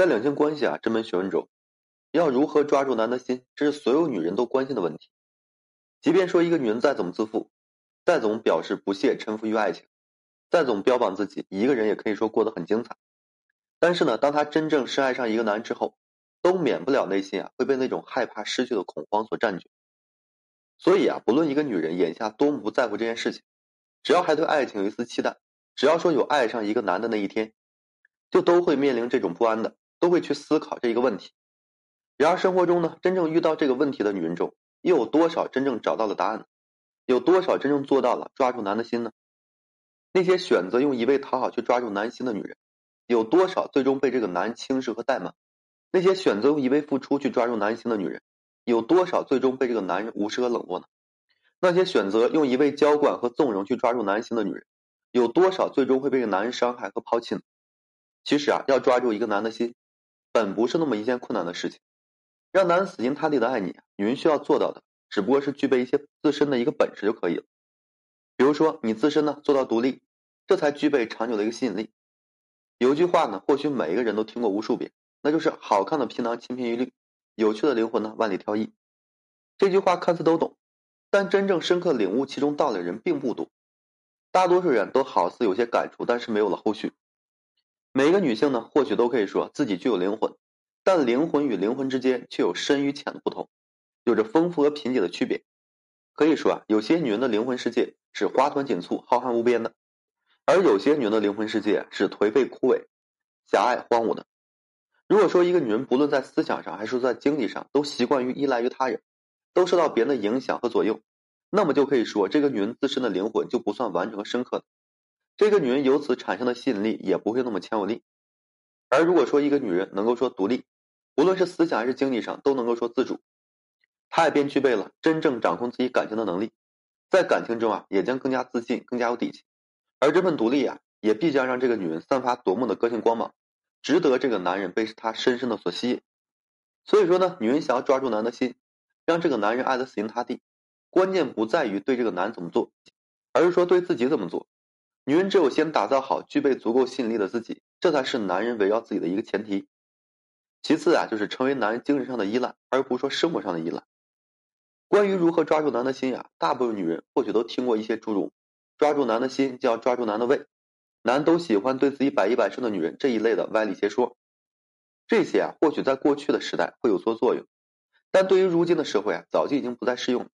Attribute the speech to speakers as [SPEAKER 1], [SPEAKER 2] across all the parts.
[SPEAKER 1] 在两性关系啊这门学问中，要如何抓住男的心，这是所有女人都关心的问题。即便说一个女人再怎么自负，再怎么表示不屑臣服于爱情，再怎么标榜自己一个人也可以说过得很精彩，但是呢，当她真正深爱上一个男人之后，都免不了内心啊会被那种害怕失去的恐慌所占据。所以啊，不论一个女人眼下多么不在乎这件事情，只要还对爱情有一丝期待，只要说有爱上一个男的那一天，就都会面临这种不安的，都会去思考这一个问题。然而生活中呢，真正遇到这个问题的女人中，又有多少真正找到了答案呢？有多少真正做到了抓住男的心呢？那些选择用一味讨好去抓住男心的女人，有多少最终被这个男人轻视和怠慢？那些选择用一味付出去抓住男心的女人？有多少最终被这个男人无视和冷落呢？那些选择用一味娇惯和纵容去抓住男心的女人，有多少最终会被这个男人伤害和抛弃呢？其实啊，要抓住一个男的心，本不是那么一件困难的事情。让男人死心塌地的爱你，女人需要做到的，只不过是具备一些自身的一个本事就可以了。比如说，你自身呢做到独立，这才具备长久的一个吸引力。有一句话呢，或许每一个人都听过无数遍，那就是“好看的皮囊千篇一律”。有趣的灵魂呢，万里挑一。这句话看似都懂，但真正深刻领悟其中道理的人并不多。大多数人都好似有些感触，但是没有了后续。每一个女性呢，或许都可以说自己具有灵魂，但灵魂与灵魂之间却有深与浅的不同，有着丰富和贫瘠的区别。可以说啊，有些女人的灵魂世界是花团锦簇、浩瀚无边的，而有些女人的灵魂世界是颓废枯萎、狭隘荒芜的。如果说一个女人不论在思想上还是在经济上都习惯于依赖于他人，都受到别人的影响和左右，那么就可以说这个女人自身的灵魂就不算完整和深刻的。这个女人由此产生的吸引力也不会那么强有力。而如果说一个女人能够说独立，无论是思想还是经济上都能够说自主，她也便具备了真正掌控自己感情的能力，在感情中啊也将更加自信、更加有底气。而这份独立啊，也必将让这个女人散发夺目的个性光芒。值得这个男人被她深深的所吸引，所以说呢，女人想要抓住男人的心，让这个男人爱得死心塌地，关键不在于对这个男人怎么做，而是说对自己怎么做。女人只有先打造好具备足够吸引力的自己，这才是男人围绕自己的一个前提。其次啊，就是成为男人精神上的依赖，而不是说生活上的依赖。关于如何抓住男的心呀，大部分女人或许都听过一些诸如抓住男的心就要抓住男的胃。男都喜欢对自己百依百顺的女人这一类的歪理邪说，这些啊或许在过去的时代会有所作用，但对于如今的社会啊早就已经不再适用。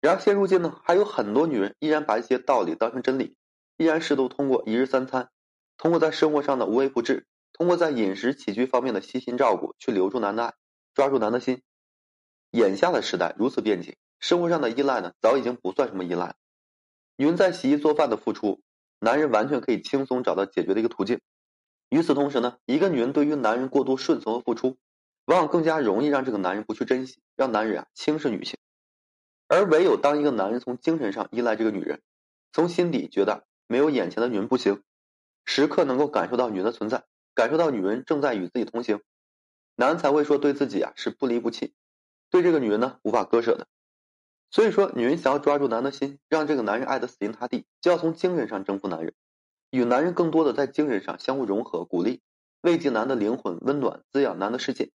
[SPEAKER 1] 然而现如今呢，还有很多女人依然把一些道理当成真理，依然试图通过一日三餐，通过在生活上的无微不至，通过在饮食起居方面的悉心照顾去留住男的爱，抓住男的心。眼下的时代如此便捷，生活上的依赖呢早已经不算什么依赖，女人在洗衣做饭的付出。男人完全可以轻松找到解决的一个途径。与此同时呢，一个女人对于男人过度顺从和付出，往往更加容易让这个男人不去珍惜，让男人啊轻视女性。而唯有当一个男人从精神上依赖这个女人，从心底觉得没有眼前的女人不行，时刻能够感受到女人的存在，感受到女人正在与自己同行，男人才会说对自己啊是不离不弃，对这个女人呢无法割舍的。所以说，女人想要抓住男的心，让这个男人爱得死心塌地，就要从精神上征服男人，与男人更多的在精神上相互融合、鼓励，慰藉男的灵魂，温暖滋养男的世界，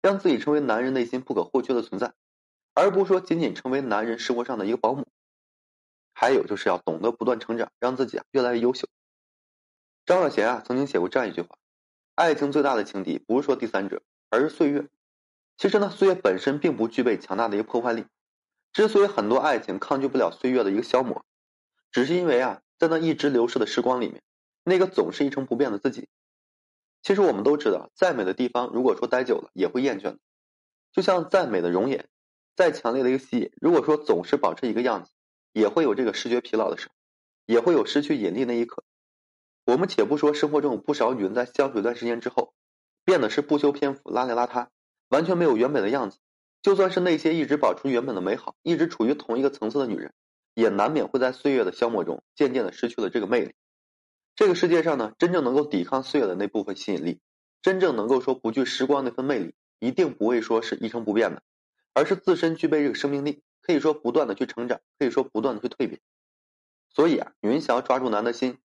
[SPEAKER 1] 让自己成为男人内心不可或缺的存在，而不是说仅仅成为男人生活上的一个保姆。还有就是要懂得不断成长，让自己啊越来越优秀。张小娴啊曾经写过这样一句话：爱情最大的情敌不是说第三者，而是岁月。其实呢，岁月本身并不具备强大的一个破坏力。之所以很多爱情抗拒不了岁月的一个消磨，只是因为啊，在那一直流逝的时光里面，那个总是一成不变的自己。其实我们都知道，再美的地方，如果说待久了也会厌倦的。就像再美的容颜，再强烈的一个吸引，如果说总是保持一个样子，也会有这个视觉疲劳的时候，也会有失去引力那一刻。我们且不说生活中有不少女人在相处一段时间之后，变得是不修边幅、邋里邋遢，完全没有原本的样子。就算是那些一直保持原本的美好，一直处于同一个层次的女人，也难免会在岁月的消磨中，渐渐的失去了这个魅力。这个世界上呢，真正能够抵抗岁月的那部分吸引力，真正能够说不惧时光那份魅力，一定不会说是一成不变的，而是自身具备这个生命力，可以说不断的去成长，可以说不断的去蜕变。所以啊，女人想要抓住男的心，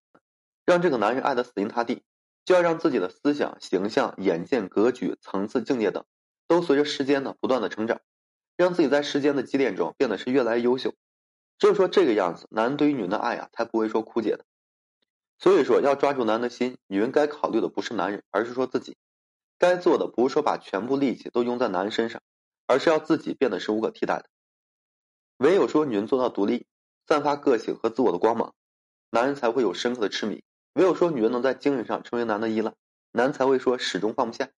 [SPEAKER 1] 让这个男人爱得死心塌地，就要让自己的思想、形象、眼界、格局、层次、境界等，都随着时间呢不断的成长，让自己在时间的积淀中变得是越来越优秀。只有说这个样子，男人对于女人的爱啊，才不会说枯竭的。所以说，要抓住男人的心，女人该考虑的不是男人，而是说自己。该做的不是说把全部力气都用在男人身上，而是要自己变得是无可替代的。唯有说女人做到独立，散发个性和自我的光芒，男人才会有深刻的痴迷。唯有说女人能在精神上成为男的依赖，男人才会说始终放不下。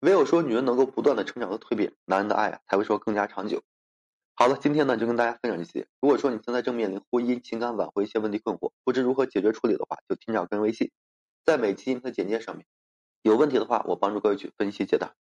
[SPEAKER 1] 唯有说女人能够不断的成长和蜕变，男人的爱啊才会说更加长久。好了，今天呢就跟大家分享这些。如果说你现在正面临婚姻、情感挽回一些问题困惑，不知如何解决处理的话，就添加我个人微信，在每期音频的简介上面。有问题的话，我帮助各位去分析解答。